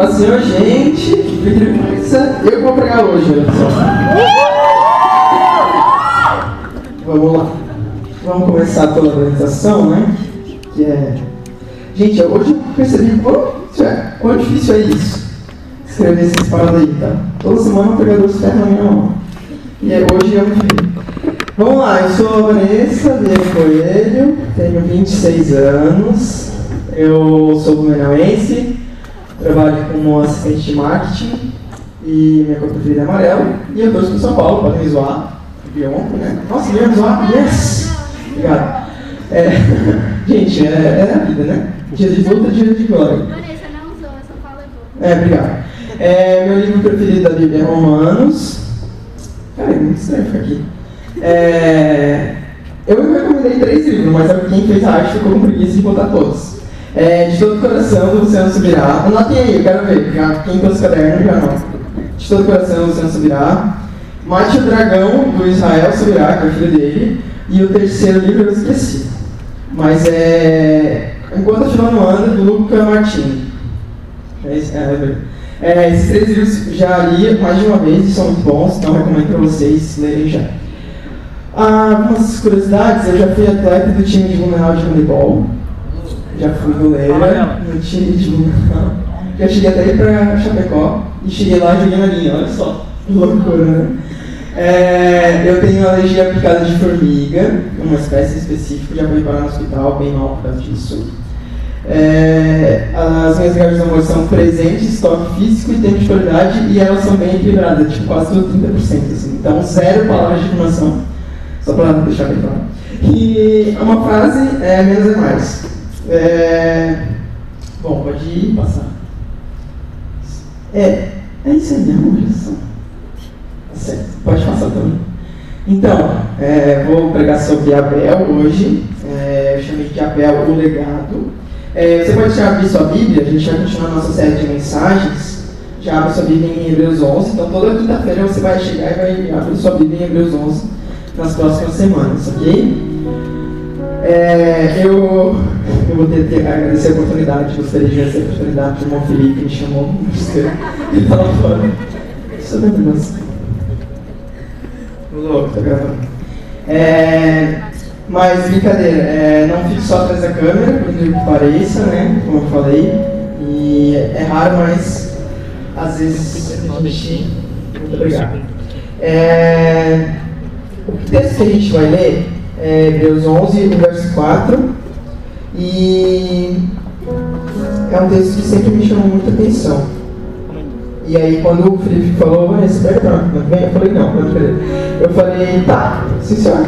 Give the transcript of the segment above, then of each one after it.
Fala assim, gente, eu vou pregar hoje, só. Vamos lá. Vamos começar pela apresentação, né? Que é. Gente, hoje eu percebi é, quão difícil é isso. Escrever essas paradas aí, tá? Toda semana o pregador se ferra na minha mão. E é, hoje é um. Vamos lá, eu sou a Vanessa Vieira Coelho, tenho 26 anos, eu sou blumenauense, trabalho como assistente de marketing e minha cor preferida é amarelo. E eu torço pro São Paulo, podem me zoar. Viu né? Nossa, me zoar? Yes! Obrigado. É, gente, é, é a vida, né? Dia de luta, dia de glória. Vanessa, não usou, eu só falo É, obrigado. É, meu livro preferido da Bíblia é Romanos. Cara, é muito estranho ficar aqui. É, eu recomendei três livros, mas quem fez a arte ficou com preguiça de botar todos. É, de todo coração Luciano Subirá. Anotem aí, eu quero ver. Já, quem trouxe caderno já não. De todo coração Luciano Subirá. Mate o Dragão, do Israel Subirá, que é o filho dele. E o terceiro livro eu esqueci. Mas é. Enquanto a não anda, do Luca Martini. É, isso- é, é, esses três livros já li mais de uma vez e são muito bons, então recomendo para vocês lerem já. Ah, algumas curiosidades, eu já fui atleta do time de Blumenau de handebol. Já fui goleira no time de Blumenau. Já cheguei até ir pra Chapecó e cheguei lá e joguei na linha, olha só. Que loucura, né? É, eu tenho alergia à picada de formiga, uma espécie específica, já fui parar no hospital bem mal por causa disso. É, as minhas gajas de amor são presentes, toque físico e tempo de qualidade e elas são bem equilibradas, tipo quase tudo 30%. Assim. Então, zero palavras de informação, só para deixar bem claro. E uma frase é menos é mais. É, bom, pode ir passar. É, é isso aí mesmo. Tá certo, pode passar também. Então, é, vou pregar sobre Abel hoje. É, eu chamei de Abel o legado. É, você pode já abrir sua Bíblia, a gente vai continuar nossa série de mensagens. Já abre sua Bíblia em Hebreus 11. Então, toda quinta-feira você vai chegar e vai abrir sua Bíblia em Hebreus 11 nas próximas semanas, ok? É, eu, eu vou ter que agradecer a oportunidade, gostaria de agradecer a oportunidade do irmão Felipe, que me chamou. Ele tá lá fora. Isso é. Ô, louco, tá gravando. É, mas brincadeira, é, não fique só atrás da câmera, por incrível que pareça, né? Como eu falei. E é raro, mas às vezes a. Muito obrigado. É, o texto que a gente vai ler é Hebreus 11, no verso 4. E é um texto que sempre me chamou muita atenção. E aí quando o Felipe falou, Vanessa, pega pra vem, eu falei, não. Eu falei, tá, sim senhor.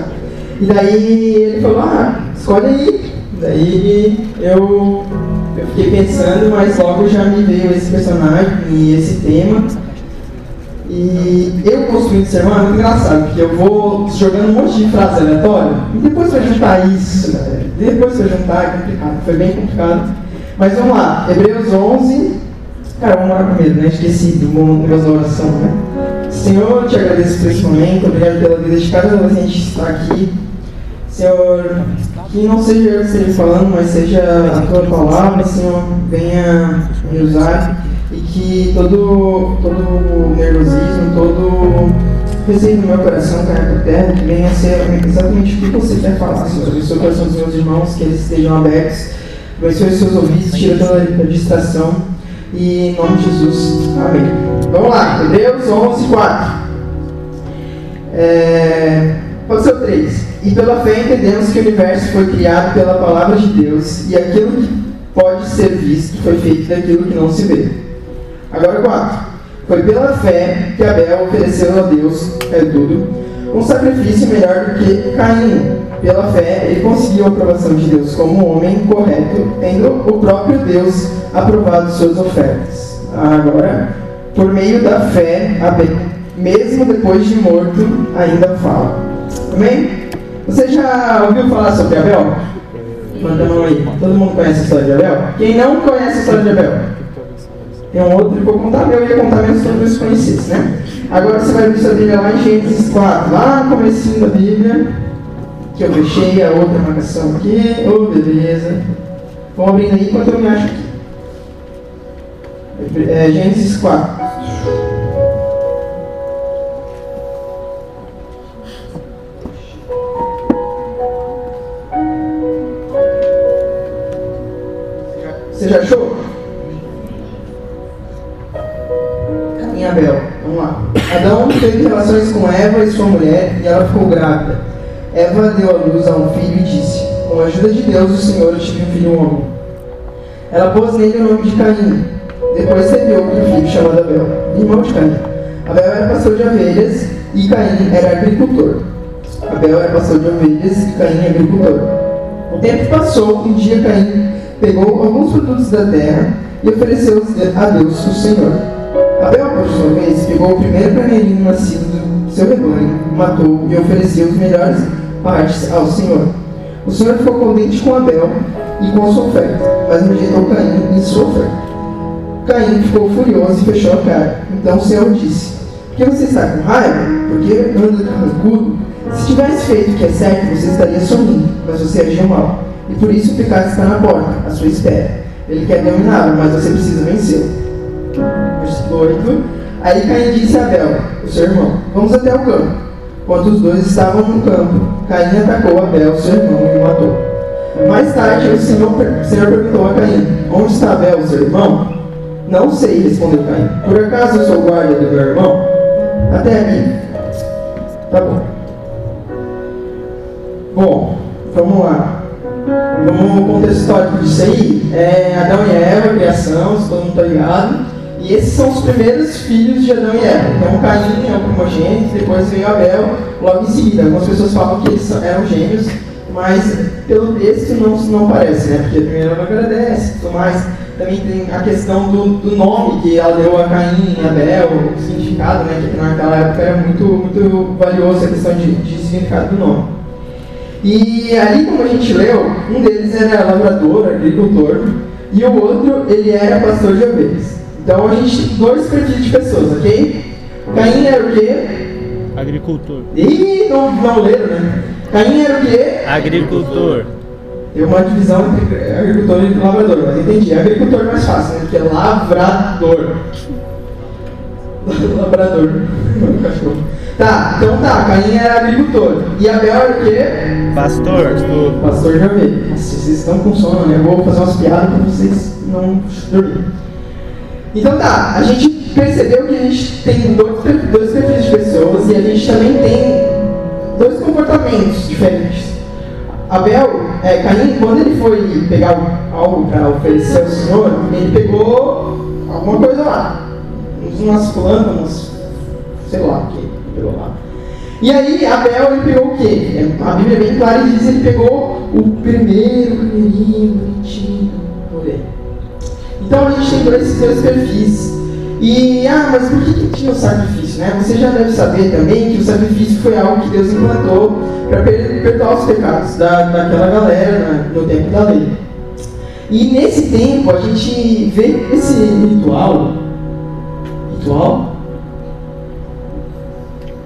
E daí ele falou, ah, escolhe aí. Daí eu, eu fiquei pensando, mas logo já me veio esse personagem e esse tema. E eu construindo sermão é muito engraçado, porque eu vou jogando um monte de frase aleatória e depois vai juntar isso, depois vai juntar, é complicado, foi bem complicado. Mas vamos lá, Hebreus 11, cara, vamos lá primeiro, né? Esqueci do bom da oração, né? Senhor, eu te agradeço por esse momento, obrigado pela vida de cada adolescente que está aqui. Senhor, que não seja eu que esteja falando, mas seja a tua palavra, Senhor, venha me usar que todo, todo nervosismo, todo receio no meu coração caia por terra, que venha ser exatamente o que você quer falar, Senhor. Abençoe o coração dos meus irmãos, que eles estejam abertos, abençoe os seus ouvidos, tira toda a distração e em nome de Jesus. Amém. Vamos lá, Hebreus 11, 4. É, o 3. E pela fé entendemos que o universo foi criado pela palavra de Deus e aquilo que pode ser visto foi feito daquilo que não se vê. Agora o 4. Foi pela fé que Abel ofereceu a Deus, é tudo, um sacrifício melhor do que Caim. Pela fé, ele conseguiu a aprovação de Deus como homem correto, tendo o próprio Deus aprovado suas ofertas. Agora, por meio da fé, Abel, mesmo depois de morto, ainda fala. Amém? Você já ouviu falar sobre Abel? Manda a mão aí. Todo mundo conhece a história de Abel? Quem não conhece a história de Abel? Tem um outro que vou contar, eu ia contar menos todos os conhecidos, né? Agora você vai abrir sua Bíblia lá em Gênesis 4, lá no comecinho da Bíblia, que eu fechei a outra marcação aqui, ô oh, beleza. Vamos abrindo aí enquanto eu me acho aqui. É, Gênesis 4. Você já achou? Relações com Eva e sua mulher e ela ficou grávida. Eva deu à luz a um filho e disse: Com a ajuda de Deus, o Senhor, eu tive um filho homem. Ela pôs nele o nome de Caim. Depois teve outro filho chamado Abel, irmão de Caim. Abel era pastor de ovelhas e Caim era agricultor. Abel era pastor de ovelhas e Caim agricultor. O tempo passou, um dia Caim pegou alguns produtos da terra e ofereceu-os a Deus, o Senhor. Abel, por sua vez, pegou o primeiro carneirinho nascido do seu rebanho, matou e ofereceu as melhores partes ao Senhor. O Senhor ficou contente com Abel e com a sua oferta, mas rejeitou Caim e sua oferta. Caim ficou furioso e fechou a cara. Então o Senhor disse: Por que você está com raiva? Porque anda carrancudo? Se tivesse feito o que é certo, você estaria sorrindo, mas você agiu mal. E por isso o pecado está na porta, à sua espera. Ele quer dominá-lo, mas você precisa vencê-lo. Versículo 8. Aí Caim disse a Abel, o seu irmão: Vamos até o campo. Quando os dois estavam no campo, Caim atacou Abel, seu irmão, e o matou. Mais tarde, o Senhor, o Senhor perguntou a Caim: Onde está Abel, seu irmão? Não sei, respondeu Caim. Por acaso eu sou guarda do meu irmão? Até aqui. Tá bom. Bom, vamos lá. Vamos ao contexto histórico disso aí. É Adão e Eva, criação, se todo mundo está ligado. E esses são os primeiros filhos de Adão e Eva. Então Caim é o primogênito, depois veio Abel, logo em seguida. Algumas pessoas falam que eles eram gêmeos, mas pelo texto não, não parece, né? Porque primeiro ela agradece e tudo mais. Também tem a questão do, do, nome que ela deu a Caim e Abel, o significado, né? Que naquela época era muito, muito valioso a questão de, de significado do nome. E ali, como a gente leu, um deles era lavrador, agricultor, e o outro, ele era pastor de ovelhas. Então a gente tem dois perfis de pessoas, ok? Caim era o quê? Agricultor. Ih, não, não leram, né? Caim era o quê? Agricultor. Tem uma divisão entre agricultor e lavrador, mas entendi. Agricultor é mais fácil, né? Porque é lavrador. Labrador. Cachorro. Tá, então tá, Caim era agricultor. E Abel era o quê? Pastor. Pastor de ovelha. Nossa, vocês estão com sono, né? Eu vou fazer umas piadas para vocês não dormirem. Então tá, a gente percebeu que a gente tem dois, perfis de pessoas e a gente também tem dois comportamentos diferentes. Abel, é, Caim, quando ele foi pegar algo para oferecer ao Senhor, ele pegou alguma coisa lá. Umas plantas, sei lá o que ele pegou lá. E aí, Abel, ele pegou o quê? A Bíblia é bem clara e diz que ele pegou o primeiro carneirinho bonitinho. Então a gente tem dois, dois perfis. E, ah, mas por que, que tinha o sacrifício? Né? Você já deve saber também que o sacrifício foi algo que Deus implantou para perdoar os pecados da, daquela galera no tempo da lei. E nesse tempo a gente vê esse ritual. Ritual?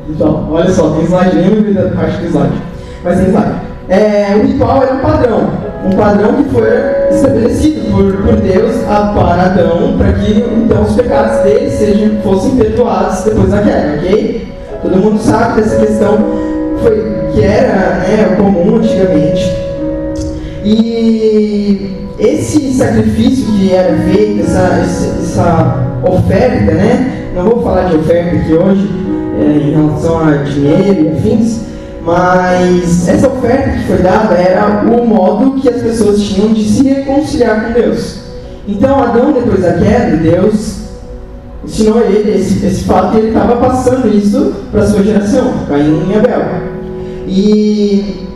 Ritual. Olha só, tem slide, nem da parte do slide. Mas tem slide. É, o ritual era um padrão. Um padrão que foi estabelecido por, por Deus para Adão, para que então os pecados dele sejam, fossem perdoados depois da queda, ok? Todo mundo sabe dessa questão foi, que era né, comum antigamente. E esse sacrifício que era feito, essa, essa oferta, né? Não vou falar de oferta aqui hoje, é, em relação a dinheiro e afins, mas essa oferta que foi dada era o modo que as pessoas tinham de se reconciliar com Deus. Então, Adão, depois da queda, Deus ensinou a ele esse, esse fato e ele estava passando isso para a sua geração, Caim e Abel. E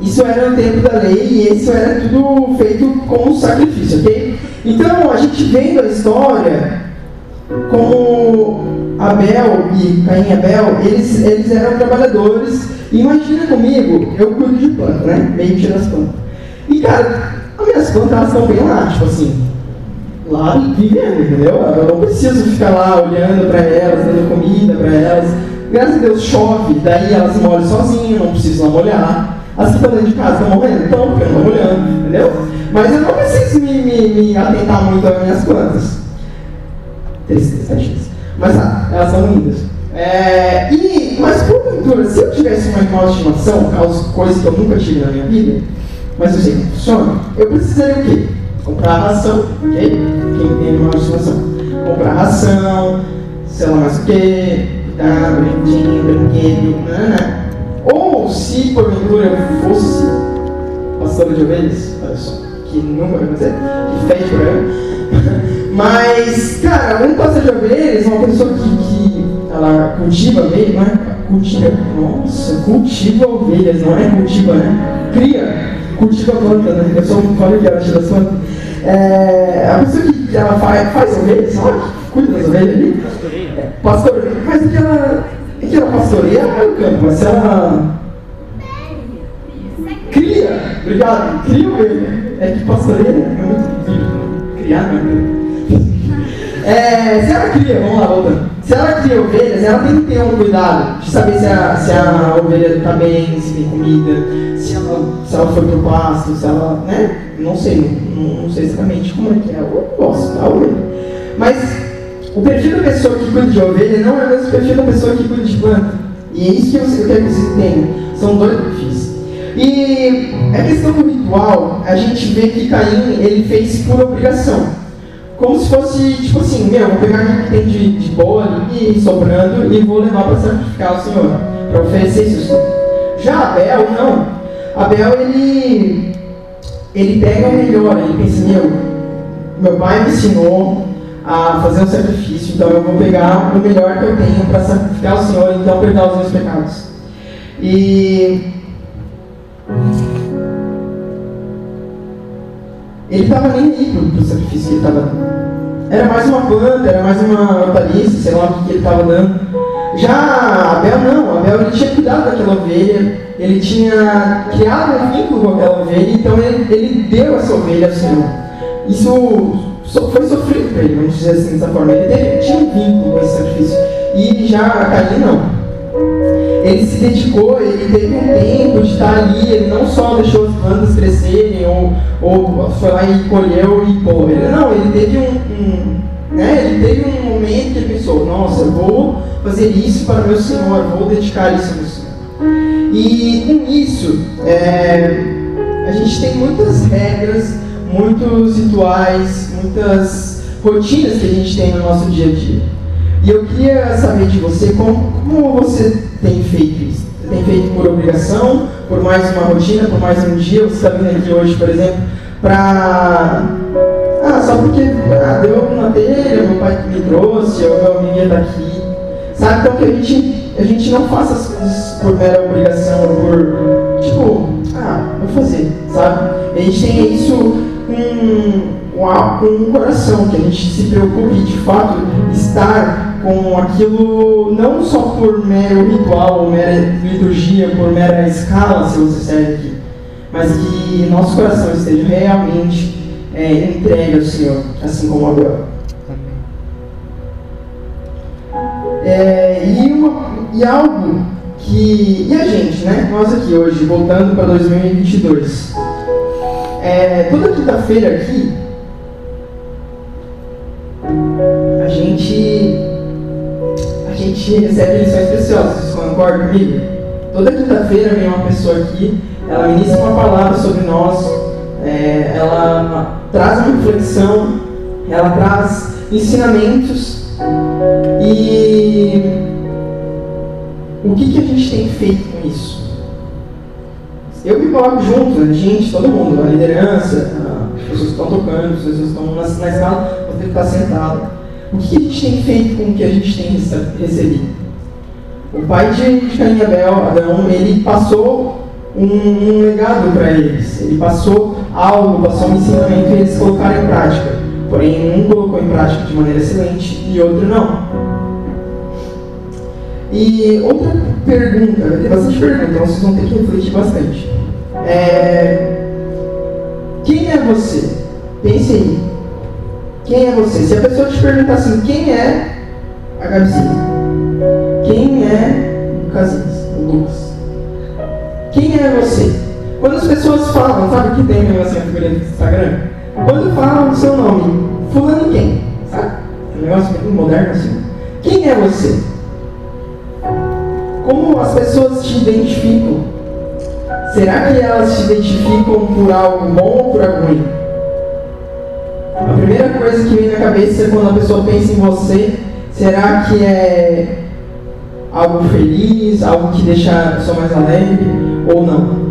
isso era no tempo da lei e isso era tudo feito como sacrifício, ok? Então, a gente vendo a história, como Abel e Caim e Abel, eles, eles eram trabalhadores. Imagina comigo, eu cuido de planta, né? Meio que das plantas. E cara, as minhas plantas elas estão bem lá, tipo assim, lá vivendo, entendeu? Eu não preciso ficar lá olhando para elas, dando comida para elas. Graças a Deus chove, daí elas moram sozinhas, não preciso lá molhar. As que estão dentro de casa estão morrendo? Estão, porque eu não molhando, entendeu? Mas eu não preciso me, me, me atentar muito às minhas plantas. Tristeza, tadinhas. Mas ah, elas são lindas. É, e, mas porventura, se eu tivesse um animal de estimação, caso coisa que eu nunca tive na minha vida, mas eu sei que funciona, eu precisaria o quê? Comprar ração, ok? Quem tem animal de estimação? Comprar ração, sei lá mais o quê, cuidar, brinquedinho, brinquedo, né? Ou se porventura eu fosse pastor de ovelhas, olha só, que nunca vai fazer, que fede por aí. Mas, cara, um pastor de ovelhas é uma pessoa que, que ela cultiva ovelhas, não é? Cultiva, nossa, cultiva ovelhas, não é cultiva, né? Cria, cultiva planta, né? Eu sou um fã que ela tira as plantas. É, a pessoa que ela faz, faz ovelhas, sabe? Cuida das ovelhas ali. É, pastor, mas o que ela, o que ela pastoreia é o campo, mas ela cria, obrigado, cria ovelha. É que pastoreia é muito bíblico, criar, né? É, se ela cria, vamos lá, voltando. Se ela cria ovelhas, ela tem que ter um cuidado de saber se a, se a ovelha está bem, se tem comida, se ela, se ela foi pro pasto, se ela, né? Não sei, não, não sei exatamente como é que é. Eu gosto da ovelha. Mas o perfil da pessoa que cuida de ovelha não é o mesmo perfil da pessoa que cuida de planta. E é isso que eu quero que vocês entendam. São dois perfis. E a questão do ritual, a gente vê que Caim ele fez por obrigação como se fosse, tipo assim, meu, vou pegar o que tem de, de boa ali, sobrando, e vou levar para sacrificar o Senhor, para oferecer isso. Já Abel, não. Abel, ele, ele pega o melhor, ele pensa, meu, meu pai me ensinou a fazer um sacrifício, então eu vou pegar o melhor que eu tenho para sacrificar o Senhor, então perdoar os meus pecados. E ele estava nem aí para o sacrifício que ele estava. Era mais uma planta, era mais uma hortaliça, sei lá o que ele estava dando. Já Abel não, Abel ele tinha cuidado daquela ovelha, ele tinha criado um vínculo com aquela ovelha, então ele, ele deu essa ovelha ao Senhor. Isso foi sofrido para ele, vamos dizer assim dessa forma. Ele teve, tinha um vínculo com esse sacrifício. E já Caim não ele se dedicou, ele teve um tempo de estar ali, ele não só deixou as plantas crescerem ou, ou foi lá e colheu e pô, ele, não, ele teve um, um, né, ele teve um momento que ele pensou, nossa, vou fazer isso para meu Senhor, vou dedicar isso ao meu Senhor. E com isso, é, a gente tem muitas regras, muitos rituais, muitas rotinas que a gente tem no nosso dia a dia. E eu queria saber de você como, como você tem feito isso. Tem feito por obrigação, por mais uma rotina, por mais um dia. Você está vindo aqui hoje, por exemplo, para. Ah, só porque ah, deu na telha, meu pai me trouxe, ou meu amigo está aqui. Sabe? Então que a gente, a gente não faça as coisas por mera obrigação, por. Tipo, ah, vou fazer, sabe? A gente tem isso com um coração, que a gente se preocupe de fato estar com aquilo não só por mero ritual ou mera liturgia, por mera escala, se você serve aqui, mas que nosso coração esteja realmente é, entregue ao Senhor, assim como Abel. É, e, uma, e algo que. E a gente, né? Nós aqui hoje, voltando para 2022. É, toda quinta-feira aqui, a gente gente recebe lições preciosas, vocês concordam comigo? Toda quinta-feira vem uma pessoa aqui, ela ministra uma palavra sobre nós, é, ela traz uma reflexão, ela traz ensinamentos e o que, que a gente tem feito com isso? Eu me coloco junto, a gente, todo mundo, a liderança, as pessoas que estão tocando, as pessoas que estão na, na escala, você está sentado o que a gente tem feito com o que a gente tem recebido? O pai de Caim e Abel, Adão, ele passou um, um legado para eles. Ele passou algo, passou um ensinamento e eles colocaram em prática. Porém, um colocou em prática de maneira excelente e outro não. E outra pergunta, tem bastante pergunta, então vocês vão ter que refletir bastante. É... Quem é você? Pense aí. Quem é você? Se a pessoa te perguntar assim, quem é a Gabizinha? Quem é o Casinhas, o Lucas? Quem é você? Quando as pessoas falam, sabe que tem um assim, figurinha do Instagram? Quando falam o seu nome, fulano quem? Sabe? um negócio bem moderno assim. Quem é você? Como as pessoas te identificam? Será que elas te identificam por algo bom ou por algo ruim? A primeira coisa que vem na cabeça quando a pessoa pensa em você, será que é algo feliz, algo que deixa a pessoa mais alegre ou não?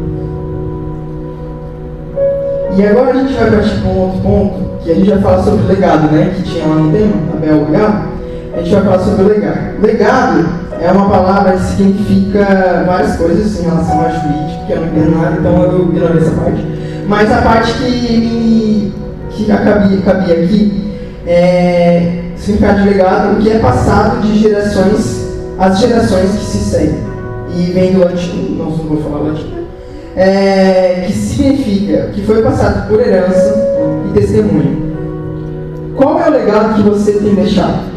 E agora a gente vai partir para um outro ponto, que a gente vai falar sobre o legado, né? Que tinha lá no tema, Abel Legado. A gente vai falar sobre o legado. Legado é uma palavra que significa várias coisas em relação a jurídico, que eu não entendo nada, então eu ignorei essa parte. Mas a parte que, que cabia, cabia aqui é significado de legado, o que é passado de gerações às gerações que se seguem. E vem do latim, não vou falar latim, né? é, que significa que foi passado por herança e testemunho. Qual é o legado que você tem deixado?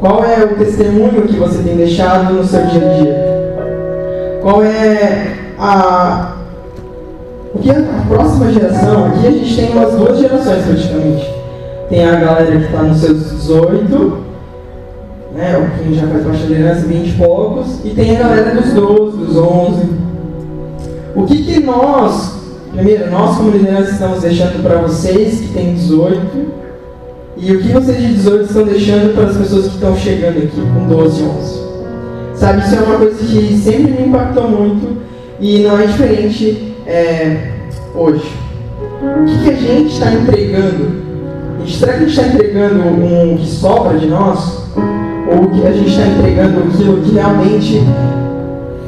Qual é o testemunho que você tem deixado no seu dia a dia? Qual é a. O que a próxima geração, aqui a gente tem umas duas gerações praticamente. Tem a galera que está nos seus 18, né, o que já faz da liderança, 20 e poucos, e tem a galera dos 12, dos 11, o que, que nós, primeiro, nós como liderança estamos deixando para vocês que têm 18 e o que vocês de 18 estão deixando para as pessoas que estão chegando aqui com 12 e 11? Sabe, isso é uma coisa que sempre me impactou muito e não é diferente é, hoje. O que, que a gente está entregando? Será que a gente está entregando um que sobra de nós? Ou que a gente está entregando aquilo que realmente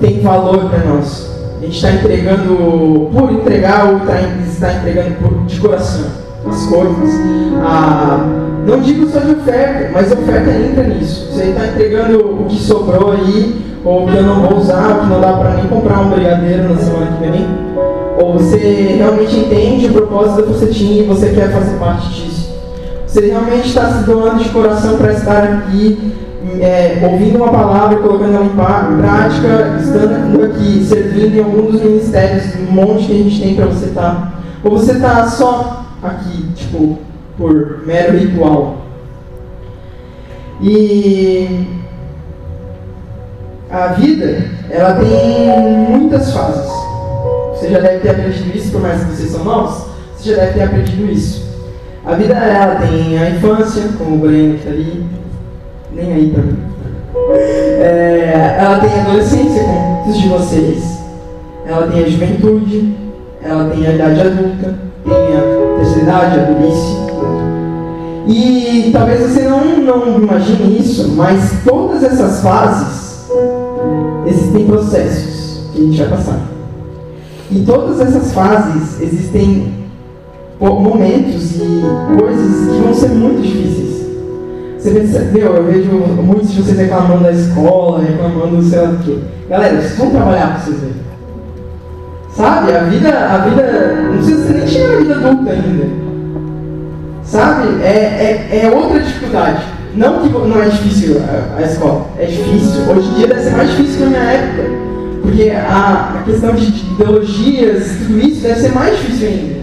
tem valor para nós? A gente está entregando por entregar ou tá está entregando por, de coração as coisas. Ah, não digo só de oferta, mas oferta entra nisso. Você está entregando o que sobrou aí, ou que eu não vou usar, o que não dá para nem comprar um brigadeiro na semana que vem. Ou você realmente entende o propósito da tinha e você quer fazer parte disso. Você realmente está se doando de coração para estar aqui é, ouvindo uma palavra, colocando ela em prática, estando aqui, servindo em algum dos ministérios, um monte que a gente tem para você estar. Tá. Ou você está só aqui, tipo, por mero ritual. E a vida, ela tem muitas fases. Você já deve ter aprendido isso, por mais que vocês são novos, você já deve ter aprendido isso. A vida, ela tem a infância, como o Breno está ali, nem aí pra mim. É, ela tem a adolescência, como muitos de vocês. Ela tem a juventude, ela tem a idade adulta, tem a terceira idade, a velhice. E talvez você não, não imagine isso, mas todas essas fases existem processos que a gente vai passar. E todas essas fases existem momentos e coisas que vão ser muito difíceis. Você percebeu? Eu vejo muitos de vocês reclamando da escola, reclamando sei lá do quê. Galera, vocês vão trabalhar para vocês verem. Sabe? A vida, a vida. Não precisa nem chegar na vida adulta ainda. Sabe? É, é, é outra dificuldade. Não que não é difícil a, a, escola. É difícil. Hoje em dia deve ser mais difícil que na minha época. Porque a, a questão de, de ideologias, tudo isso deve ser mais difícil ainda.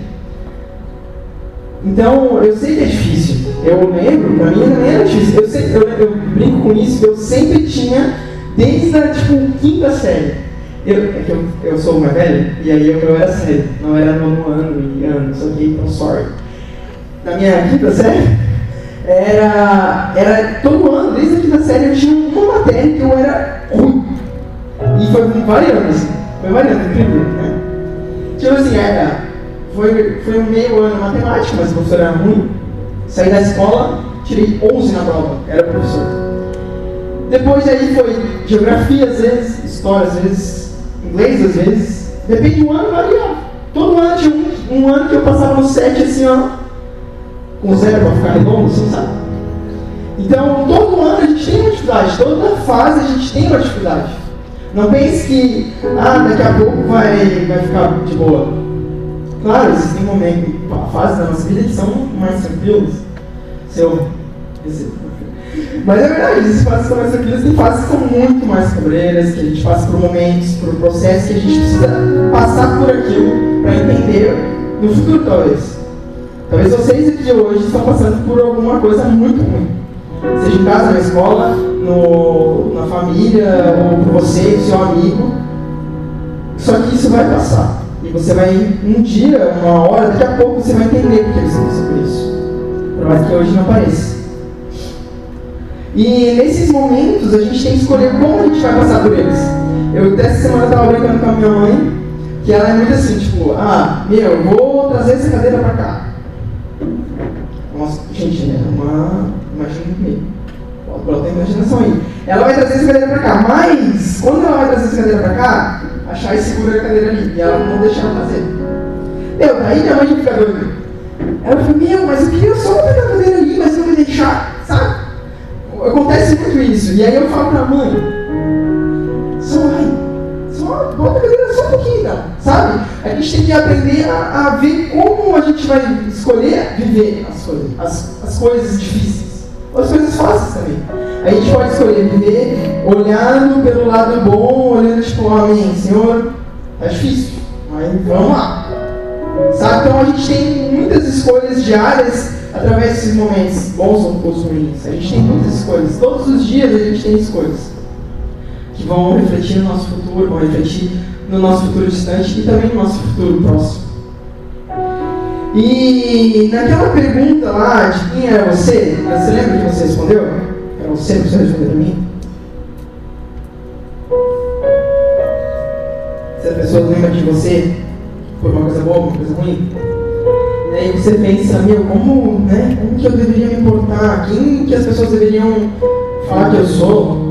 Então, eu sei que é difícil. Eu lembro, pra mim também era difícil. Eu, sei, eu, eu brinco com isso, eu sempre tinha, desde a tipo, quinta série. Eu, é que eu, eu sou mais velho, e aí eu, eu era sério, não era nono ano e ano, só que então sorry. Na minha quinta série, era, era todo ano, desde a quinta série, eu tinha uma matéria que eu era ruim. E foi variando, foi variando, incrível, né? Tipo assim, era, foi, foi um meio ano matemática, mas o professor era ruim. Saí da escola, tirei 11 na prova, era professor. Depois aí foi geografia às vezes, história às vezes, inglês às vezes. Depende do ano, variava. Todo ano tinha um, um ano que eu passava no 7 assim, ó, com zero para ficar redondo, assim, sabe? Então, todo ano a gente tem uma dificuldade, toda fase a gente tem uma dificuldade. Não pense que, ah, daqui a pouco vai, vai ficar de boa. Claro, existem momentos, fases da nossa vida que são mais tranquilos. Seu. Mas é verdade, existem fases são mais tranquilas, tem fases são muito mais cobreiras, que a gente passa por momentos, por processos que a gente precisa passar por aquilo para entender no futuro, talvez. Talvez vocês aqui hoje estão passando por alguma coisa muito ruim. Seja em casa, na escola, no, na família, ou por você, seu amigo. Só que isso vai passar. E você vai, um dia, uma hora, daqui a pouco você vai entender porque você passou por isso. Por mais que hoje não pareça. E nesses momentos a gente tem que escolher como a gente vai passar por eles. Eu dessa semana estava brincando com a minha mãe, que ela é muito assim, tipo, ah, meu, eu vou trazer essa cadeira pra cá. Nossa, gente, é uma. Imagina comigo. Ela imaginação aí. Ela vai trazer essa cadeira pra cá, mas quando ela vai trazer essa cadeira pra cá, a Chay segura a cadeira ali e ela não deixa ela fazer. Meu, daí minha mãe fica doida. Ela falou, meu, mas eu queria só botar a cadeira ali, mas não me deixar, sabe? Acontece muito isso. E aí eu falo pra mãe, só vai, só bota a cadeira só um pouquinho, então, sabe? A gente tem que aprender a, a, ver como a gente vai escolher viver as coisas, as, as coisas difíceis. As coisas fáceis também. A gente pode escolher viver olhando pelo lado bom, olhando tipo, amém, Senhor, é difícil, mas vamos lá. Sabe? Então a gente tem muitas escolhas diárias através desses momentos, bons ou ruins. A gente tem muitas escolhas. Todos os dias a gente tem escolhas que vão refletir no nosso futuro, vão refletir no nosso futuro distante e também no nosso futuro próximo. E naquela pergunta lá de quem era você, você lembra que você respondeu? Era você que você respondeu para mim? Se a pessoa lembra de você por uma coisa boa, uma coisa ruim, e aí você pensa, meu, como, né, como que eu deveria me importar? Quem que as pessoas deveriam falar que eu sou?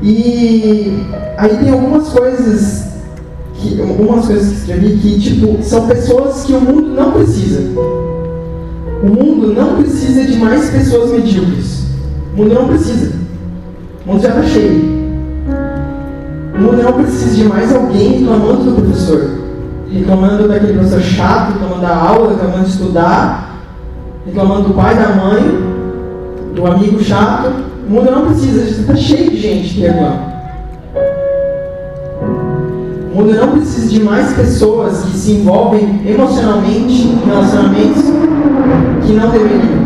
E aí tem algumas coisas que algumas coisas que escrevi que tipo são pessoas que o mundo não precisa. O mundo não precisa de mais pessoas medíocres. O mundo não precisa. O mundo já está cheio. O mundo não precisa de mais alguém reclamando do professor, reclamando daquele professor chato, reclamando da aula, reclamando de estudar, reclamando do pai, da mãe, do amigo chato. O mundo não precisa, está cheio de gente que reclama. O mundo não precisa de mais pessoas que se envolvem emocionalmente em relacionamentos que não deveriam.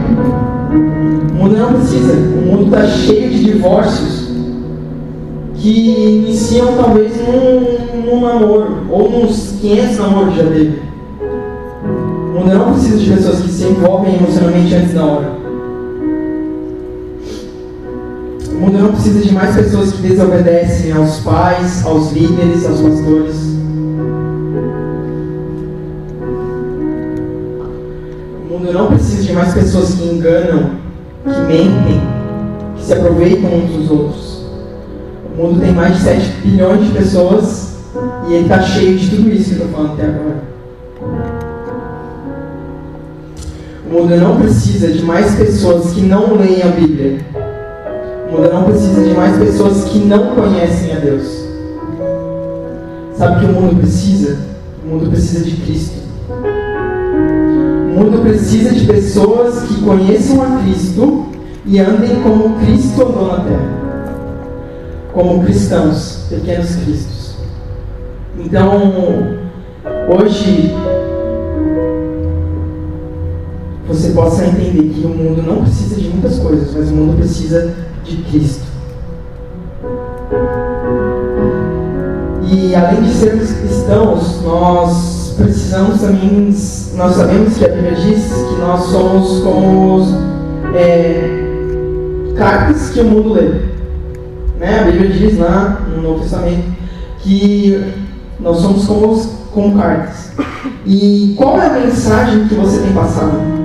O mundo não precisa. O mundo está cheio de divórcios que iniciam talvez num, num namoro, ou nos 500 namoros já teve. O mundo não precisa de pessoas que se envolvem emocionalmente antes da hora. O mundo não precisa de mais pessoas que desobedecem aos pais, aos líderes, aos pastores. O mundo não precisa de mais pessoas que enganam, que mentem, que se aproveitam uns dos outros. O mundo tem mais de 7 bilhões de pessoas e ele está cheio de tudo isso que eu estou falando até agora. O mundo não precisa de mais pessoas que não leem a Bíblia mundo não precisa de mais pessoas que não conhecem a Deus. Sabe o que o mundo precisa? O mundo precisa de Cristo. O mundo precisa de pessoas que conheçam a Cristo e andem como Cristo andou na terra. Como cristãos, pequenos cristos. Então, hoje, você possa entender que o mundo não precisa de muitas coisas, mas o mundo precisa de Cristo. E além de sermos cristãos, nós precisamos também, nós sabemos que a Bíblia diz que nós somos como os, é, cartas que o mundo lê. Né? A Bíblia diz lá no Novo Testamento que nós somos como, como cartas. E qual é a mensagem que você tem passado?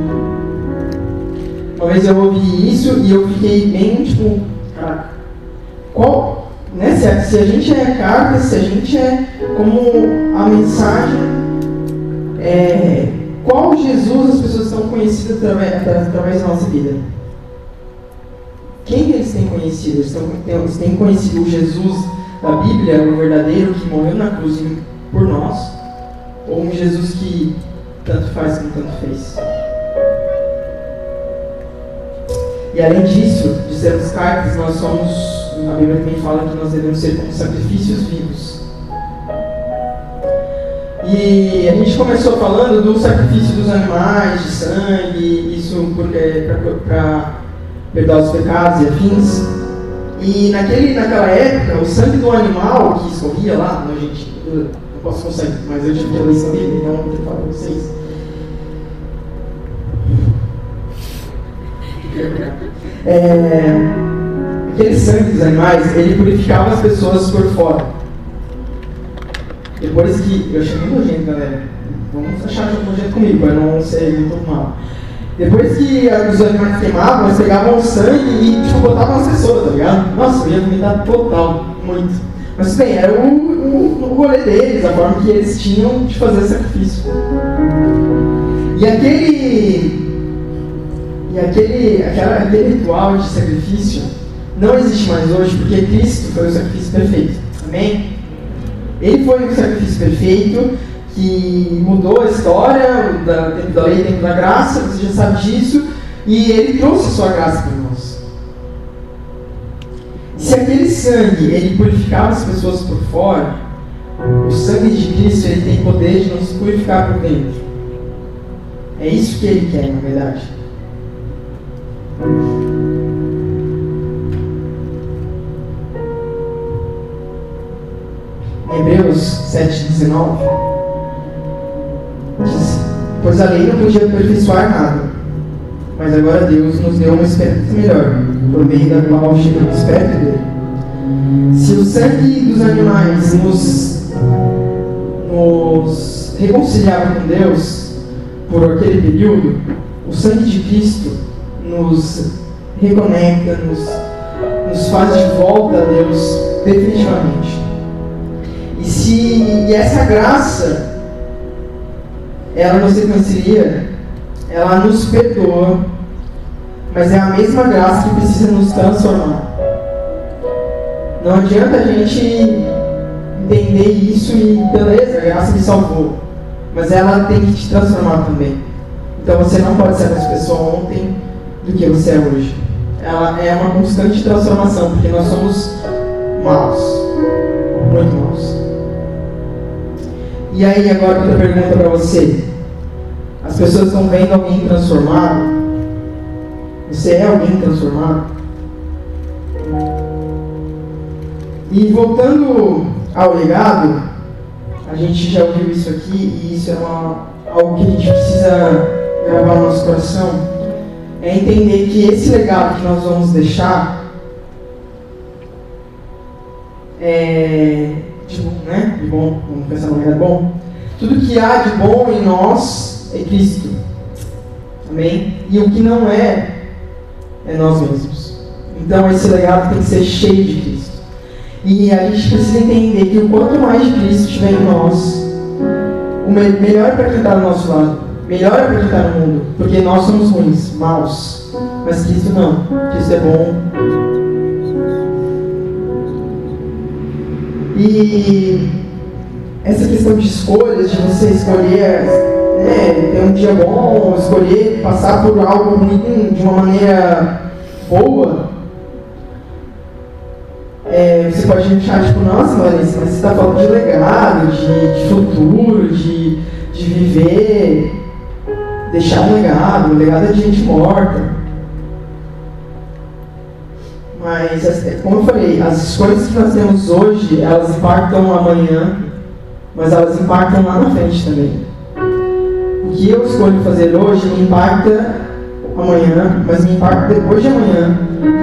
Uma vez eu ouvi isso e eu fiquei bem tipo, cara, qual, né, se a, se a gente é carta, se a gente é como a mensagem, é, qual Jesus as pessoas estão conhecidas através, através da nossa vida? Quem eles têm conhecido? Eles, eles têm conhecido o Jesus da Bíblia, o verdadeiro que morreu na cruz por nós? Ou um Jesus que tanto faz como tanto fez? E além disso, de sermos cartas, nós somos, a Bíblia também fala que nós devemos ser como sacrifícios vivos. E a gente começou falando do sacrifício dos animais, de sangue, isso para perdoar os pecados e afins. E naquele, naquela época, o sangue do animal que escorria lá, não, gente, eu não posso conseguir, mas eu tive ler essa Bíblia, então vou falar para vocês. É, aquele sangue dos animais, ele purificava as pessoas por fora. Depois que. Eu achei muito nojento, galera. Vamos achar nojento comigo, para não ser muito mal. Depois que os animais queimavam, eles pegavam o sangue e tipo, botavam nas pessoas, tá ligado? Nossa, eu ia vomitar total, muito. Mas bem, era o, o, o rolê deles, a forma que eles tinham de fazer sacrifício. E aquele. E aquele, aquela, aquele ritual de sacrifício não existe mais hoje porque Cristo foi o sacrifício perfeito. Amém? Ele foi o sacrifício perfeito que mudou a história, da tempo da lei, tempo da graça, você já sabe disso, e ele trouxe a sua graça para nós. Se aquele sangue ele purificava as pessoas por fora, o sangue de Cristo ele tem poder de nos purificar por dentro. É isso que ele quer, na verdade. Hebreus 7,19 diz: Pois a lei não podia aperfeiçoar nada, mas agora Deus nos deu uma esperança melhor, por meio da qual chegamos perto dele. Se o sangue dos animais nos, nos reconciliava com Deus por aquele período, o sangue de Cristo nos reconecta, nos, nos faz de volta a Deus definitivamente. E se e essa graça ela nos reconcilia, ela nos perdoa, mas é a mesma graça que precisa nos transformar. Não adianta a gente entender isso e beleza, a graça me salvou, mas ela tem que te transformar também. Então você não pode ser a mesma pessoa ontem do que você é hoje. Ela é uma constante transformação, porque nós somos maus, muito maus. E aí, agora outra pergunta para você. As pessoas estão vendo alguém transformado? Você é alguém transformado? E voltando ao legado, a gente já ouviu isso aqui e isso é uma, algo que a gente precisa gravar no nosso coração. É entender que esse legado que nós vamos deixar é, de bom, né? De bom, vamos pensar no lugar bom. Tudo que há de bom em nós é Cristo. Amém? E o que não é, é nós mesmos. Então esse legado tem que ser cheio de Cristo. E a gente precisa entender que o quanto mais Cristo estiver em nós, o melhor para quem está do nosso lado. Melhor é está no mundo. Porque nós somos ruins, maus. Mas Cristo não. Cristo é bom, E essa questão de escolhas, de você escolher né, ter um dia bom, escolher passar por algo ruim de uma maneira boa, é, você pode achar, tipo, nossa, Larissa, mas você está falando de legado, de, de futuro, de, de viver, deixar um legado, um legado é de gente morta. Mas, como eu falei, as escolhas que nós temos hoje, elas impactam amanhã, mas elas impactam lá na frente também. O que eu escolho fazer hoje me impacta amanhã, mas me impacta depois de amanhã,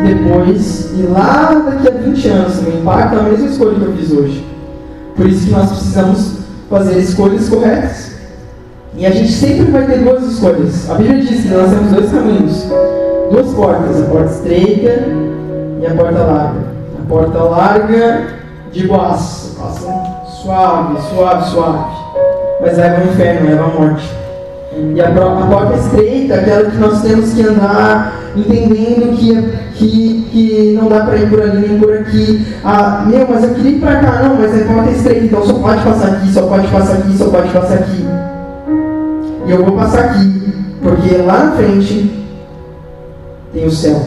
depois, e lá daqui a 20 anos, me impacta a mesma escolha que eu fiz hoje. Por isso que nós precisamos fazer escolhas corretas. E a gente sempre vai ter duas escolhas. A Bíblia diz que nós temos dois caminhos, duas portas, a porta estreita e a porta larga. A porta larga de boas, passa suave, suave, suave. Mas leva ao inferno, leva à morte. E a, a porta estreita, aquela que nós temos que andar entendendo que, que, que não dá para ir por ali nem por aqui. Ah, meu, mas eu queria ir para cá, não, mas a porta é estreita, então só pode passar aqui, só pode passar aqui, só pode passar aqui. E eu vou passar aqui, porque lá na frente tem o céu.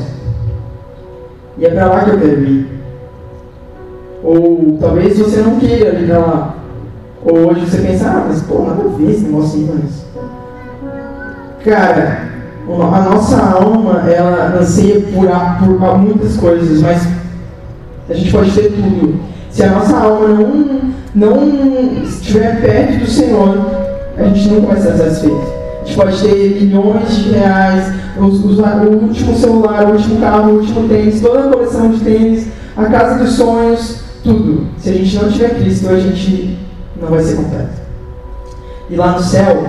E é para lá que eu quero ir. Ou talvez você não queira ir para lá. Ou hoje você pensa, ah, mas pô, nada a ver esse negócio aí, mas. Cara, a nossa alma, ela anseia por, por muitas coisas, mas a gente pode ter tudo. Se a nossa alma não, não estiver perto do Senhor, a gente nunca vai ser satisfeito. A gente pode ter milhões de reais, usar o último celular, o último carro, o último tênis, toda a coleção de tênis, a casa dos sonhos, tudo. Se a gente não tiver Cristo, a gente não vai ser completo. E lá no céu,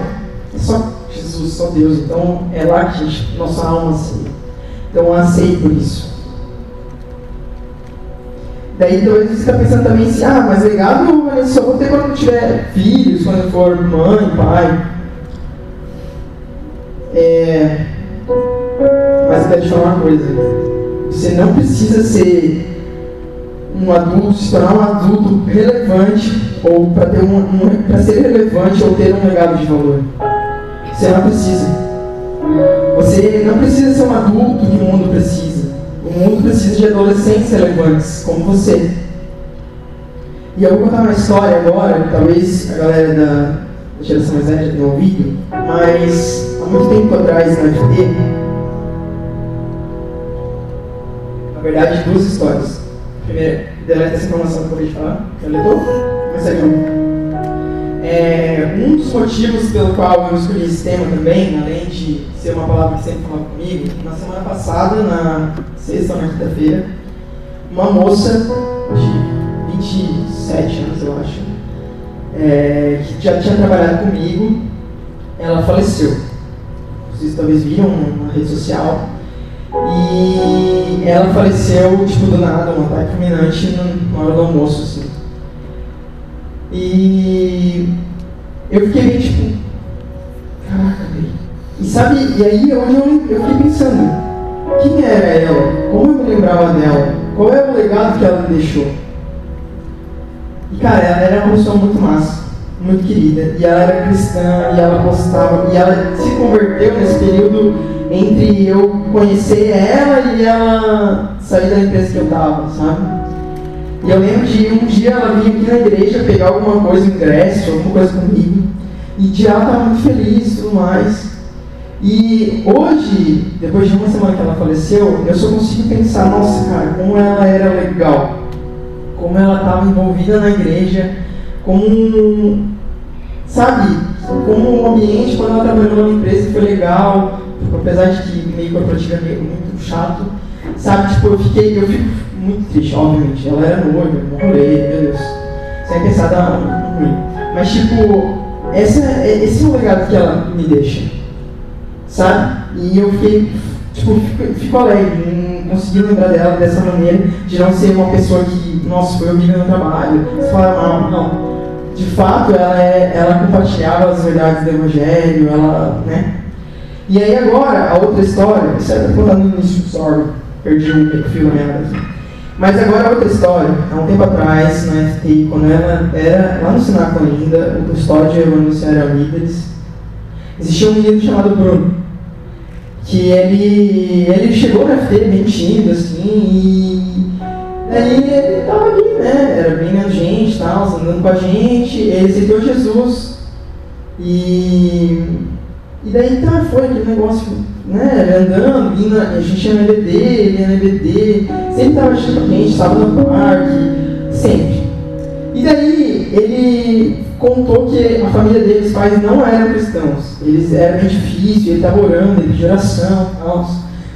é só Jesus, só Deus. Então é lá que gente, nossa alma se. Então por isso. Daí talvez você está pensando também assim, ah, mas legado eu só vou ter quando tiver filhos, quando for mãe, pai. É... Mas eu quero te falar uma coisa. Você não precisa ser um adulto, se tornar um adulto relevante, ou para ter um, um para ser relevante ou ter um legado de valor. Você não precisa. Você não precisa ser um adulto que o mundo precisa. O mundo precisa de adolescentes relevantes, como você. E eu vou contar uma história agora, talvez a galera da geração mais velha já tenha ouvido, mas há muito tempo atrás na FT, na verdade, duas histórias. Primeiro, deleta essa informação que eu acabei de falar. Deletou? Mas é é, um motivos pelo qual eu escolhi esse tema também, além de ser uma palavra que sempre fala comigo, na semana passada, na sexta ou na quinta-feira, uma moça de 27 anos, eu acho, é, que já tinha trabalhado comigo, ela faleceu. Vocês talvez viram na rede social. E ela faleceu, tipo, do nada, um ataque fulminante na hora do almoço, assim. E eu fiquei tipo, caraca, velho. E sabe, e aí é onde eu, eu fiquei pensando, quem era ela? Como eu me lembrava dela? Qual é o legado que ela me deixou? E cara, ela era uma pessoa muito massa, muito querida. E ela era cristã, e ela postava, e ela se converteu nesse período entre eu conhecer ela e ela sair da empresa que eu tava, sabe? E eu lembro de um dia ela vir aqui na igreja pegar alguma coisa, ingresso, alguma coisa comigo. E de ela estava muito feliz e tudo mais. E hoje, depois de uma semana que ela faleceu, eu só consigo pensar, nossa cara, como ela era legal. Como ela estava envolvida na igreja, como sabe, como o ambiente quando ela trabalhou na empresa foi legal, apesar de que meio corporativo é meio muito chato, sabe, tipo, eu fiquei, eu fico muito triste, obviamente. Ela era noiva, um rolê, meu Deus. Sem pensar da ruim. Mas, tipo, essa, esse é o legado que ela me deixa. Sabe? E eu fiquei, tipo, fico, fico alegre, não consegui lembrar dela dessa maneira, de não ser uma pessoa que, nossa, foi horrível no trabalho. Fala, não, não. De fato, ela, é, ela compartilhava as verdades do Evangelho, ela, né? E aí agora, a outra história, isso era contando no início, sorry, perdi o fio na minha vida. Mas agora outra história. Há um tempo atrás, na FT, quando ela era lá no Sinaco ainda, o custódio e o eram líderes, existia um menino chamado Bruno. Que ele, ele chegou na FT bem tímido, assim, e aí ele estava ali, né? Era bem menos gente, tal, andando com a gente, ele aceitou Jesus. E, e daí tá, foi aquele negócio né, andando, a gente ia no EBD, ia no EBD, sempre junto com a gente, estava no parque, sempre. E daí ele contou que a família dele, os pais não eram cristãos, eles eram difícil, ele estava orando, ele de oração, tal.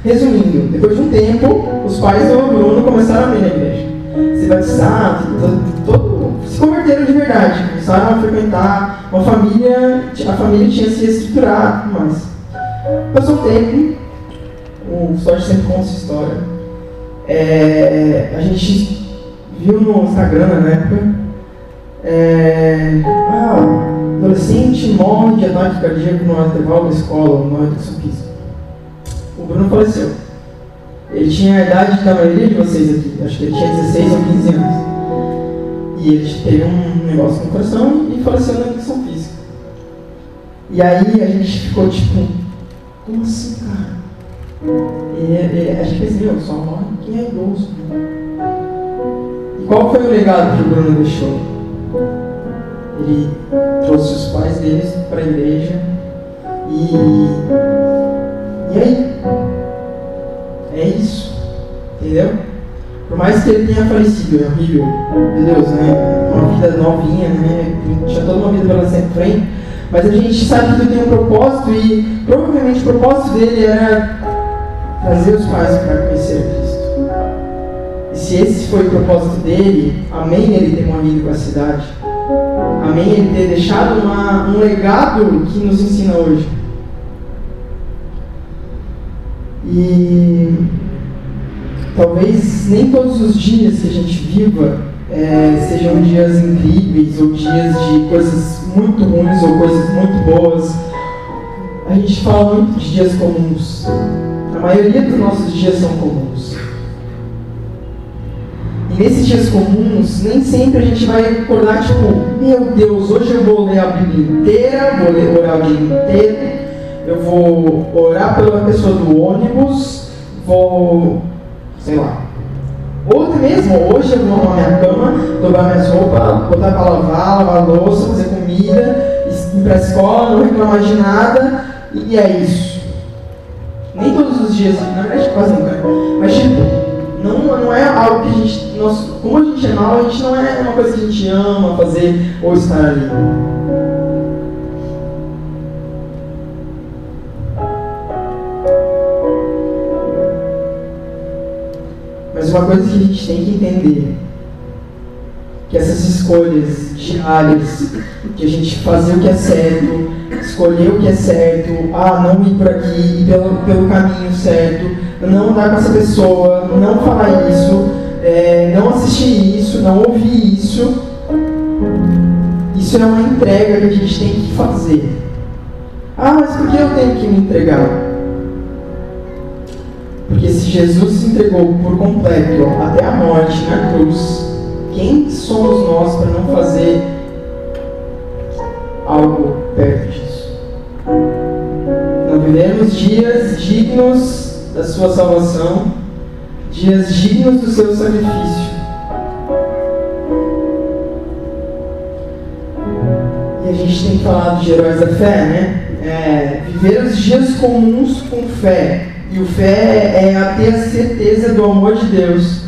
Resumindo, depois de um tempo, os pais do Bruno começaram a vir na igreja. Se batizaram, todo, todo, se converteram de verdade, começaram a frequentar, uma família, a família tinha se estruturado, mas Passou o tempo, o Sorte sempre conta essa história. É, a gente viu no Instagram na época. É, ah, adolescente morre de ataque cardíaco no intervalo da escola, no educação física. O Bruno faleceu. Ele tinha a idade da maioria de vocês aqui, acho que ele tinha 16 ou 15 anos. E ele teve um negócio no coração e faleceu na educação física. E aí a gente ficou tipo, como assim, cara? E, e a gente pensa, meu, só morre quem é idoso. Né? E qual foi o legado que o Bruno deixou? Ele trouxe os pais deles para a igreja. E, e aí? É isso. Entendeu? Por mais que ele tenha falecido, é horrível. Meu Deus, né? Uma vida novinha, né? Tinha toda uma vida pela frente. Mas a gente sabe que ele tem um propósito e provavelmente o propósito dele era trazer os pais para conhecer Cristo. E se esse foi o propósito dele, amém ele ter morrido com a cidade. Amém ele ter deixado uma, um legado que nos ensina hoje. E talvez nem todos os dias que a gente viva é, sejam dias incríveis ou dias de coisas muito ruins ou coisas muito boas. A gente fala muito de dias comuns. A maioria dos nossos dias são comuns. E nesses dias comuns, nem sempre a gente vai acordar tipo, meu Deus, hoje eu vou ler a Bíblia inteira, vou ler, orar a Bíblia inteira, eu vou orar pela pessoa do ônibus, vou, sei lá. Ou até mesmo, hoje eu vou arrumar minha cama, dobrar minhas roupas, botar para lavar, lavar louça, fazer comida, ir para a escola, não reclamar de nada, e é isso. Nem todos os dias, na verdade quase nunca, mas tipo, não, não é algo que a gente, nós, como a gente é mal, a gente não é uma coisa que a gente ama fazer ou estar ali. Uma coisa que a gente tem que entender que essas escolhas diárias, de a gente fazer o que é certo, escolher o que é certo, ah, não ir por aqui, ir pelo, pelo caminho certo, não andar com essa pessoa, não falar isso, é, não assistir isso, não ouvir isso, isso é uma entrega que a gente tem que fazer. Ah, mas por que eu tenho que me entregar? Porque se Jesus se entregou por completo até a morte na cruz, quem somos nós para não fazer algo perto disso? Não vivemos dias dignos da sua salvação, dias dignos do seu sacrifício. E a gente tem falado de heróis da fé, né? É, viver os dias comuns com fé. E o fé é a ter a certeza do amor de Deus,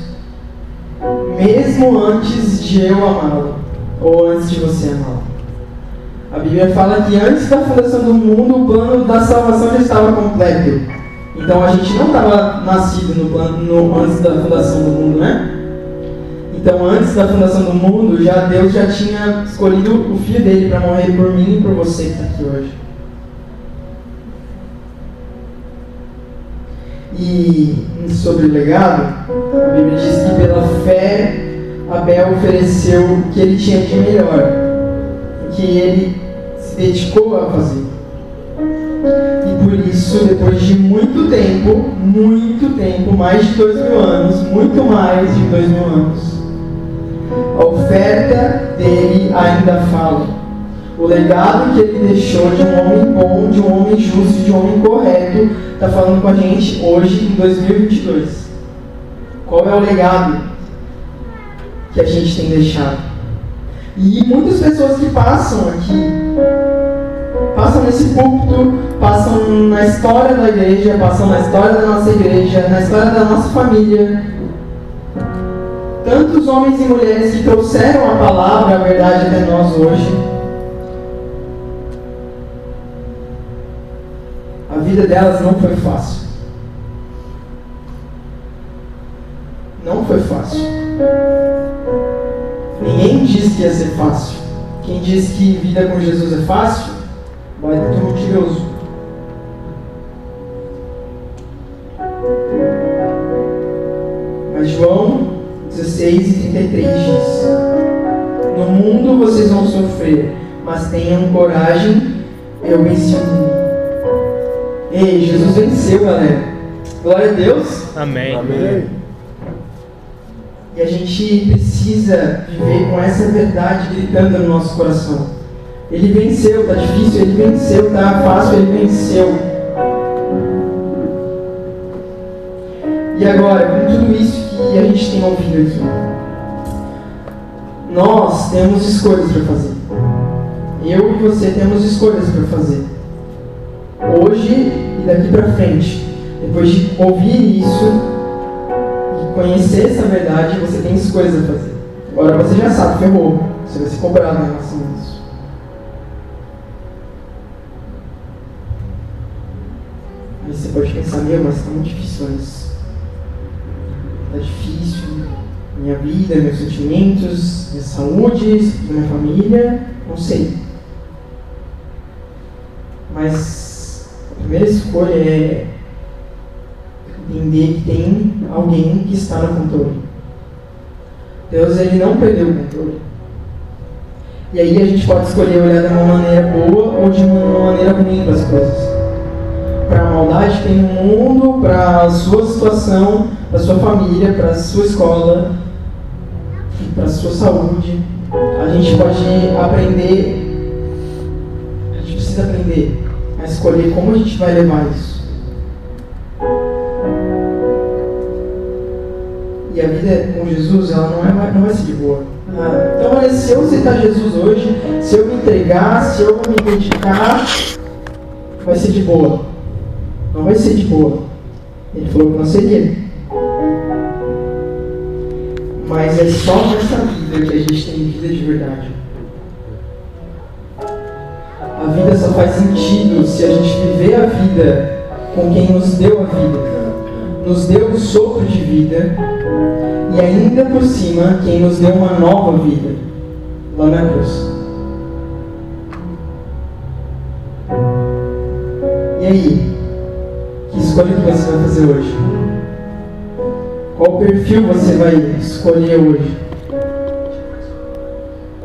mesmo antes de eu amá-lo, ou antes de você amá-lo. A Bíblia fala que antes da fundação do mundo, o plano da salvação já estava completo. Então a gente não estava nascido no plano no, antes da fundação do mundo, né? Então antes da fundação do mundo, já Deus já tinha escolhido o filho dele para morrer por mim e por você que está aqui hoje. E sobre o legado, a Bíblia diz que pela fé Abel ofereceu o que ele tinha de melhor, o que ele se dedicou a fazer. E por isso, depois de muito tempo, muito tempo, mais de dois mil anos, muito mais de dois mil anos, a oferta dele ainda fala. O legado que ele deixou de um homem bom, de um homem justo, de um homem correto, está falando com a gente hoje em 2022. Qual é o legado que a gente tem deixado? E muitas pessoas que passam aqui, passam nesse púlpito, passam na história da igreja, passam na história da nossa igreja, na história da nossa família. Tantos homens e mulheres que trouxeram a palavra, a verdade até nós hoje vida delas não foi fácil. Não foi fácil. Ninguém disse que ia ser fácil. Quem disse que vida com Jesus é fácil, vai ter um mentiroso. Mas João 16 e 33 diz: No mundo vocês vão sofrer, mas tenham coragem, eu venci o mundo. Ei, Jesus venceu, galera. Glória a Deus. Amém. Amém. E a gente precisa viver com essa verdade gritando no nosso coração. Ele venceu, tá difícil, ele venceu, tá fácil, ele venceu. E agora, com tudo isso que a gente tem ouvido aqui, nós temos escolhas para fazer. Eu e você temos escolhas para fazer. Hoje e daqui para frente. Depois de ouvir isso e conhecer essa verdade, você tem escolhas a fazer. Agora você já sabe, ferrou. Você vai ser cobrado em relação a isso. Aí você pode pensar, meu, mas está muito difícil isso. Está difícil. Minha vida, meus sentimentos, minha saúde, minha família, não sei. Mas primeira escolha é entender que tem alguém que está no controle. Deus ele não perdeu o controle. E aí a gente pode escolher olhar de uma maneira boa ou de uma maneira ruim para as coisas. Para a maldade tem no mundo, para a sua situação, para a sua família, para a sua escola, para a sua saúde. A gente pode aprender, a gente precisa aprender escolher como a gente vai levar isso. E a vida com Jesus, ela não, é, não vai ser de boa. Ah, então, se eu aceitar Jesus hoje, se eu me entregar, se eu me dedicar, vai ser de boa. Não vai ser de boa. Ele falou que não seria. Mas é só nessa vida que a gente tem vida de verdade. A vida só faz sentido se a gente viver a vida com quem nos deu a vida. Nos deu o sopro de vida e ainda por cima quem nos deu uma nova vida lá na cruz. E aí? Que escolha que você vai fazer hoje? Qual perfil você vai escolher hoje?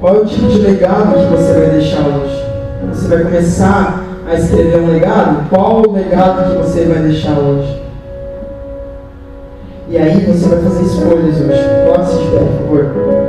Qual é o tipo de legado que você vai deixar hoje? Você vai começar a escrever um legado? Qual o legado que você vai deixar hoje? E aí você vai fazer escolhas hoje. Coloque-se por favor.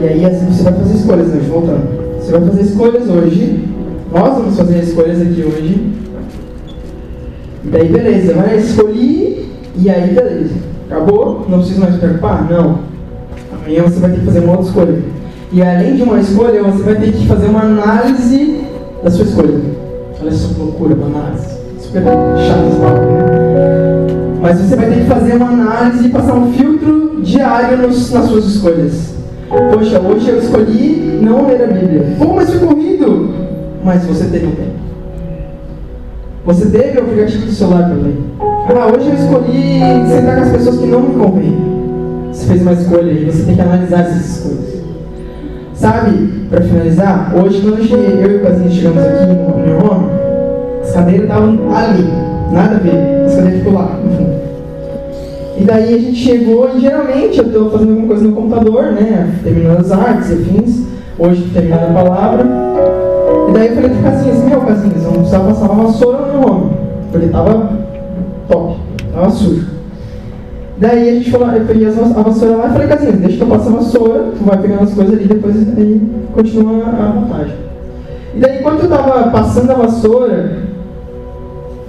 E aí assim você vai fazer escolhas hoje, voltando. Você vai fazer escolhas hoje. Nós vamos fazer escolhas aqui hoje. E daí beleza, vai escolhi e aí beleza. Acabou? Não preciso mais me preocupar? Não. Amanhã você vai ter que fazer uma outra escolha. E além de uma escolha, você vai ter que fazer uma análise da sua escolha. Olha só que loucura, uma análise. Super chato esse papo, né? Mas você vai ter que fazer uma análise e passar um filtro diário nos, nas suas escolhas. Poxa, hoje eu escolhi não ler a Bíblia. Pô, mas foi corrido! Mas você teve um tempo. Você teve o aplicativo do celular para ler. Ah, hoje eu escolhi sentar com as pessoas que não me convêm. Você fez uma escolha e você tem que analisar essas escolhas. Sabe, para finalizar, hoje quando eu e o Casinha chegamos aqui no meu home, as cadeiras estavam ali, nada a ver, as cadeiras ficou lá, no fundo. E daí a gente chegou e geralmente eu estou fazendo alguma coisa no computador, né? Terminando as artes e afins, hoje terminando a palavra. E daí eu falei pro Casinhas, meu Casinhas, eu não precisava passar uma vassoura no meu home, porque tava top, tava sujo. Daí a gente falou, eu peguei a vassoura lá e falei, Casinhas, deixa que eu passe a vassoura, tu vai pegando as coisas ali, depois aí continua a montagem. E daí quando eu tava passando a vassoura,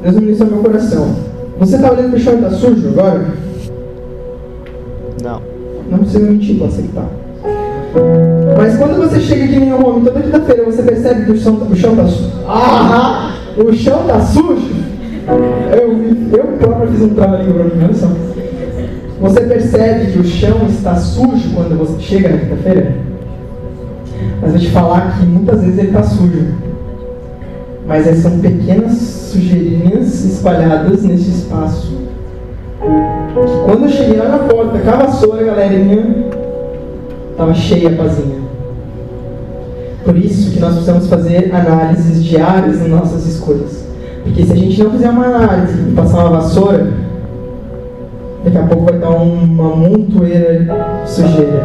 Deus ministrou meu coração. Você tá olhando pro chão e tá sujo agora? Não. Não precisa mentir, que tá. Mas quando você chega aqui no home toda quinta-feira, você percebe que o chão, o chão tá sujo. Ah, o chão tá sujo? Eu, eu próprio fiz um trabalho pra mim. Você percebe que o chão está sujo quando você chega na quinta-feira? Mas vou te falar que muitas vezes ele está sujo. Mas são pequenas sujeirinhas espalhadas nesse espaço. Quando eu cheguei lá na porta com a vassoura, galerinha, estava cheia a pazinha. Por isso que nós precisamos fazer análises diárias nas nossas escolhas. Porque se a gente não fizer uma análise e passar uma vassoura, daqui a pouco vai dar uma montoeira sujeira,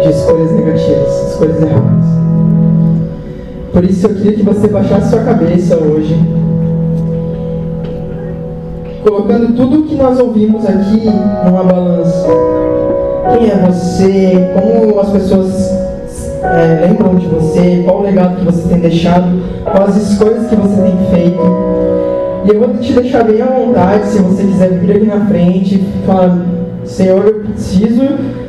de escolhas negativas, escolhas erradas. Por isso eu queria que você baixasse sua cabeça hoje, colocando tudo o que nós ouvimos aqui numa balança. Quem é você? Como as pessoas é, lembram de você, qual o legado que você tem deixado, quais as escolhas que você tem feito. E eu vou te deixar bem à vontade, se você quiser vir aqui na frente e falar, Senhor, eu preciso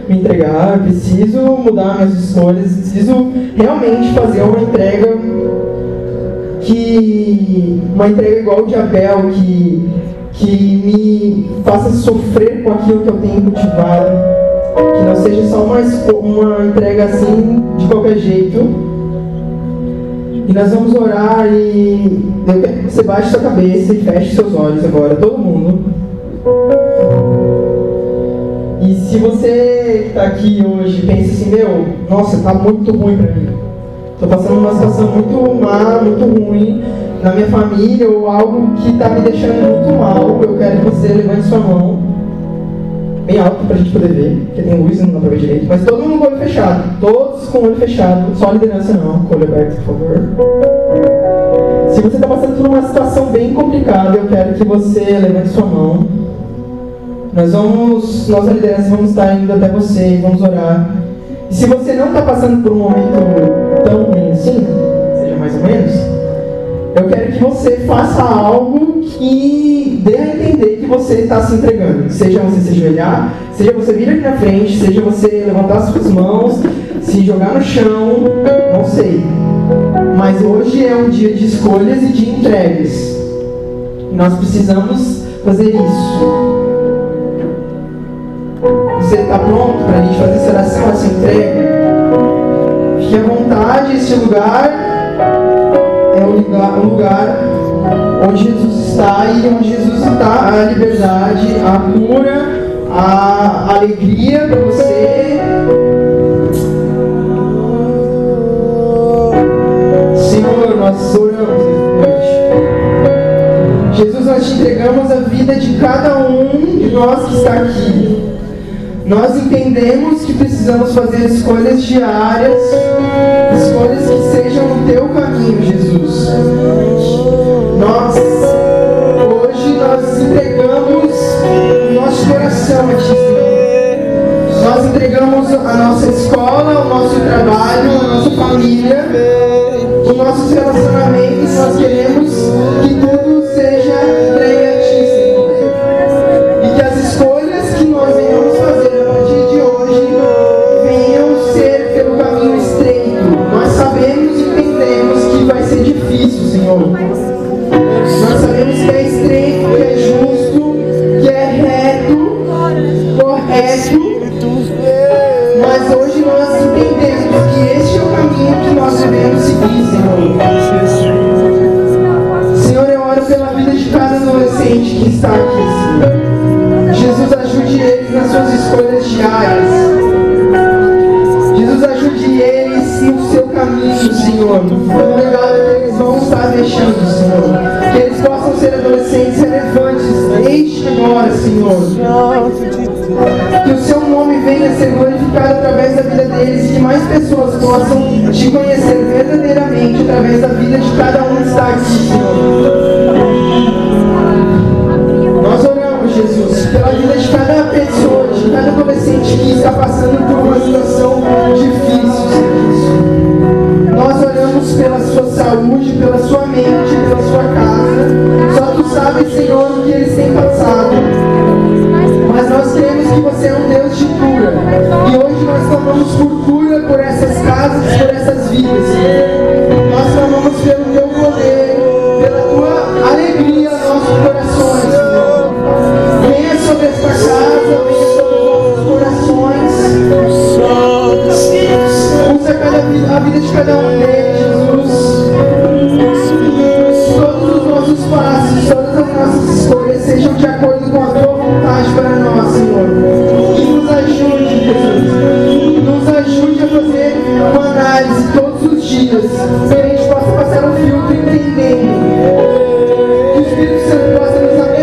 me entregar, eu preciso mudar minhas escolhas, preciso realmente fazer uma entrega que. uma entrega igual de Abel, que, que me faça sofrer com aquilo que eu tenho cultivado. Que não seja só uma, uma entrega assim, de qualquer jeito. E nós vamos orar e eu quero que você baixe sua cabeça e feche seus olhos agora, todo mundo. E se você que está aqui hoje pensa assim, meu, nossa, tá muito ruim para mim. Tô passando uma situação muito má, muito ruim na minha família ou algo que tá me deixando muito mal. Eu quero que você levante sua mão bem alto pra gente poder ver, porque tem luz e não dá pra ver direito. Mas todo mundo com o olho fechado, todos com o olho fechado, só a liderança não, com o olho aberto, por favor. Se você está passando por uma situação bem complicada, eu quero que você levante sua mão. Nós vamos, nós a liderança vamos estar indo até você e vamos orar. E se você não está passando por um momento tão ruim assim, seja mais ou menos, eu quero que você faça algo que dê a entender que você está se entregando. Seja você se ajoelhar, seja você vir aqui na frente, seja você levantar suas mãos, se jogar no chão, não sei. Mas hoje é um dia de escolhas e de entregas. Nós precisamos fazer isso. Você está pronto para a gente fazer essa oração, essa entrega? Fique à vontade, esse lugar lugar, lugar onde Jesus está e onde Jesus está a liberdade, a cura, a alegria para você. Senhor, nós oramos noite. Jesus, nós te entregamos a vida de cada um de nós que está aqui. Nós entendemos que precisamos fazer escolhas diárias, escolhas que sejam no teu caminho, Jesus. Nós, hoje, nós entregamos o nosso coração a Ti, Senhor. Nós entregamos a nossa escola, o nosso trabalho, a nossa família, os nossos relacionamentos. Nós queremos que tudo Senhor. Eu oro pela vida de cada adolescente que está aqui. Jesus, ajude eles nas suas escolhas diárias. Jesus, ajude eles no seu caminho, Senhor. No legado que eles vão estar deixando, Senhor. Que eles possam ser adolescentes relevantes desde agora, Senhor. Que o nome venha a ser glorificado através da vida deles e que mais pessoas possam te conhecer verdadeiramente através da vida de cada um que está aqui, Senhor. Nós oramos, Jesus, pela vida de cada pessoa, de cada adolescente que está passando por uma situação difícil, Senhor. Nós oramos pela sua saúde, pela sua mente, pela sua casa. Só tu sabes, Senhor, o que eles têm essas vidas, Senhor. Nós clamamos pelo teu poder, pela tua alegria aos nossos corações, Senhor. Venha sobre esta casa, venha sobre os nossos corações. Usa cada vida, a vida de cada um deles, Jesus. Todos os nossos passos, todas as nossas escolhas sejam de acordo análise todos os dias, para a gente possa passar um filtro e entender que o Espírito Santo possa nos abençoar.